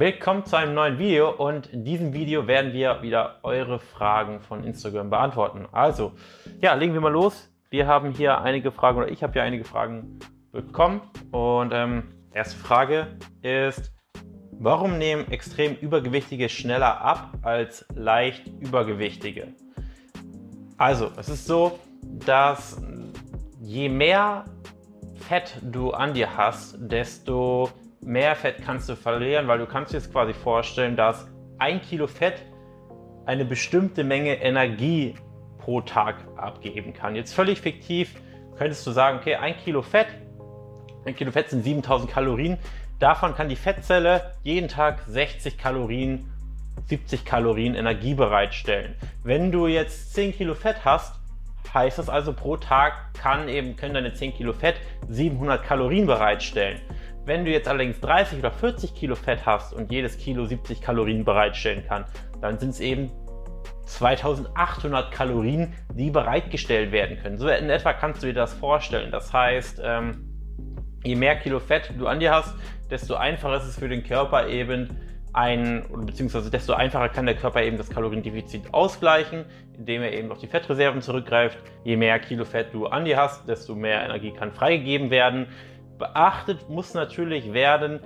Willkommen zu einem neuen Video und in diesem Video werden wir wieder eure Fragen von Instagram beantworten. Also, ja, legen wir mal los. Wir haben hier einige Fragen oder ich habe hier einige Fragen bekommen und ähm, erste Frage ist, warum nehmen extrem Übergewichtige schneller ab als leicht Übergewichtige? Also, es ist so, dass je mehr Fett du an dir hast, desto mehr Fett kannst du verlieren, weil du kannst dir jetzt quasi vorstellen, dass ein Kilo Fett eine bestimmte Menge Energie pro Tag abgeben kann. Jetzt völlig fiktiv könntest du sagen, okay, ein Kilo Fett, ein Kilo Fett sind 7000 Kalorien. Davon kann die Fettzelle jeden Tag 60 Kalorien, 70 Kalorien Energie bereitstellen. Wenn du jetzt 10 Kilo Fett hast, heißt das also pro Tag kann eben, können deine 10 Kilo Fett 700 Kalorien bereitstellen. Wenn du jetzt allerdings 30 oder 40 Kilo Fett hast und jedes Kilo 70 Kalorien bereitstellen kann, dann sind es eben 2800 Kalorien, die bereitgestellt werden können. So in etwa kannst du dir das vorstellen. Das heißt, ähm, je mehr Kilo Fett du an dir hast, desto einfacher ist es für den Körper eben ein, beziehungsweise desto einfacher kann der Körper eben das Kaloriendefizit ausgleichen, indem er eben auf die Fettreserven zurückgreift. Je mehr Kilo Fett du an dir hast, desto mehr Energie kann freigegeben werden. Beachtet muss natürlich werden,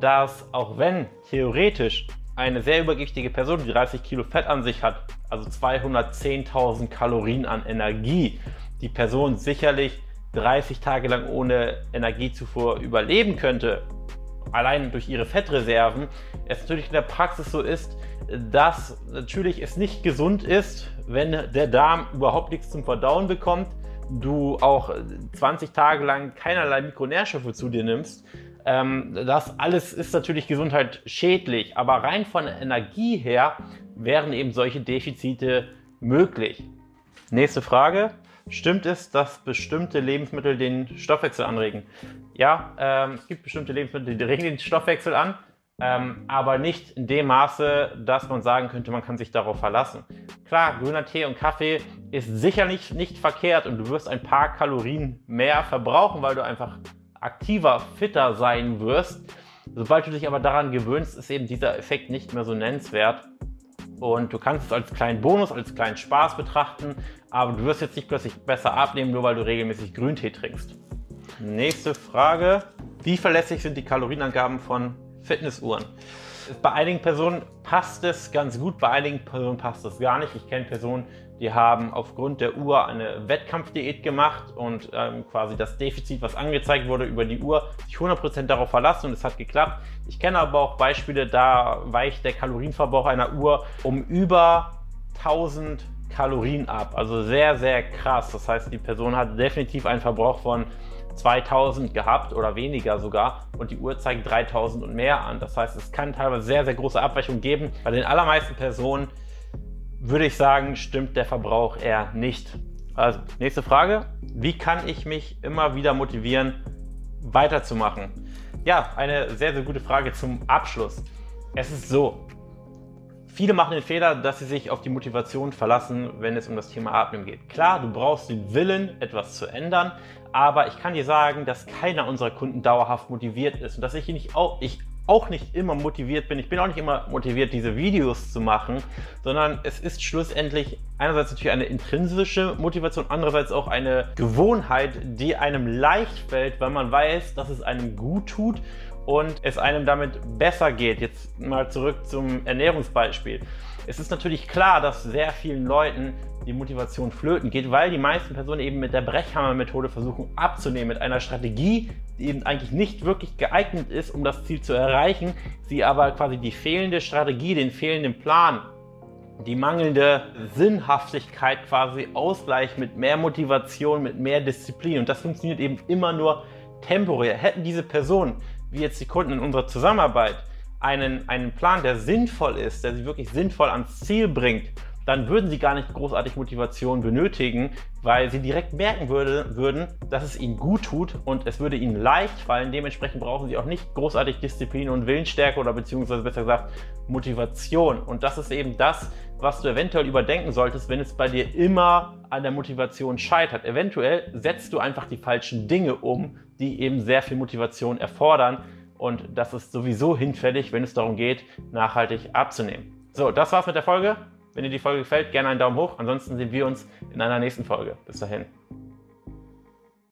dass auch wenn theoretisch eine sehr übergewichtige Person, die 30 Kilo Fett an sich hat, also 210.000 Kalorien an Energie, die Person sicherlich 30 Tage lang ohne Energiezufuhr überleben könnte, allein durch ihre Fettreserven, es natürlich in der Praxis so ist, dass natürlich es nicht gesund ist, wenn der Darm überhaupt nichts zum Verdauen bekommt, du auch 20 Tage lang keinerlei Mikronährstoffe zu dir nimmst. Ähm, das alles ist natürlich gesundheitsschädlich, aber rein von Energie her wären eben solche Defizite möglich. Nächste Frage. Stimmt es, dass bestimmte Lebensmittel den Stoffwechsel anregen? Ja, ähm, es gibt bestimmte Lebensmittel, die regen den Stoffwechsel an, ähm, aber nicht in dem Maße, dass man sagen könnte, man kann sich darauf verlassen. Klar, grüner Tee und Kaffee ist sicherlich nicht verkehrt und du wirst ein paar Kalorien mehr verbrauchen, weil du einfach aktiver, fitter sein wirst. Sobald du dich aber daran gewöhnst, ist eben dieser Effekt nicht mehr so nennenswert. Und du kannst es als kleinen Bonus, als kleinen Spaß betrachten, aber du wirst jetzt nicht plötzlich besser abnehmen, nur weil du regelmäßig Grüntee trinkst. Nächste Frage. Wie verlässlich sind die Kalorienangaben von Fitnessuhren? Bei einigen Personen passt es ganz gut, bei einigen Personen passt es gar nicht. Ich kenne Personen, die haben aufgrund der Uhr eine Wettkampfdiät gemacht und ähm, quasi das Defizit, was angezeigt wurde über die Uhr, sich 100% darauf verlassen und es hat geklappt. Ich kenne aber auch Beispiele, da weicht der Kalorienverbrauch einer Uhr um über 1000 Kalorien ab. Also sehr, sehr krass. Das heißt, die Person hat definitiv einen Verbrauch von 2000 gehabt oder weniger sogar und die Uhr zeigt 3000 und mehr an. Das heißt, es kann teilweise sehr, sehr große Abweichungen geben. Bei den allermeisten Personen würde ich sagen, stimmt der Verbrauch eher nicht. Also, nächste Frage. Wie kann ich mich immer wieder motivieren, weiterzumachen? Ja, eine sehr, sehr gute Frage zum Abschluss. Es ist so, Viele machen den Fehler, dass sie sich auf die Motivation verlassen, wenn es um das Thema Abnehmen geht. Klar, du brauchst den Willen, etwas zu ändern, aber ich kann dir sagen, dass keiner unserer Kunden dauerhaft motiviert ist und dass ich nicht auch, ich auch nicht immer motiviert bin. Ich bin auch nicht immer motiviert, diese Videos zu machen, sondern es ist schlussendlich einerseits natürlich eine intrinsische Motivation, andererseits auch eine Gewohnheit, die einem leicht fällt, weil man weiß, dass es einem gut tut und es einem damit besser geht. Jetzt mal zurück zum Ernährungsbeispiel. Es ist natürlich klar, dass sehr vielen Leuten die Motivation flöten geht, weil die meisten Personen eben mit der Brechhammer-Methode versuchen abzunehmen, mit einer Strategie, die eben eigentlich nicht wirklich geeignet ist, um das Ziel zu erreichen, sie aber quasi die fehlende Strategie, den fehlenden Plan, die mangelnde Sinnhaftigkeit quasi ausgleicht mit mehr Motivation, mit mehr Disziplin. Und das funktioniert eben immer nur temporär. Hätten diese Personen wie jetzt die Kunden in unserer Zusammenarbeit, einen, einen Plan, der sinnvoll ist, der sie wirklich sinnvoll ans Ziel bringt, dann würden sie gar nicht großartig Motivation benötigen, weil sie direkt merken würde, würden, dass es ihnen gut tut und es würde ihnen leicht fallen. Dementsprechend brauchen sie auch nicht großartig Disziplin und Willensstärke oder beziehungsweise besser gesagt Motivation. Und das ist eben das, was du eventuell überdenken solltest, wenn es bei dir immer an der Motivation scheitert. Eventuell setzt du einfach die falschen Dinge um, die eben sehr viel Motivation erfordern. und das ist sowieso hinfällig, wenn es darum geht, nachhaltig abzunehmen. So, das war's mit der Folge. Wenn dir die Folge gefällt, gerne einen Daumen hoch. Ansonsten sehen wir uns in einer nächsten Folge. Bis dahin.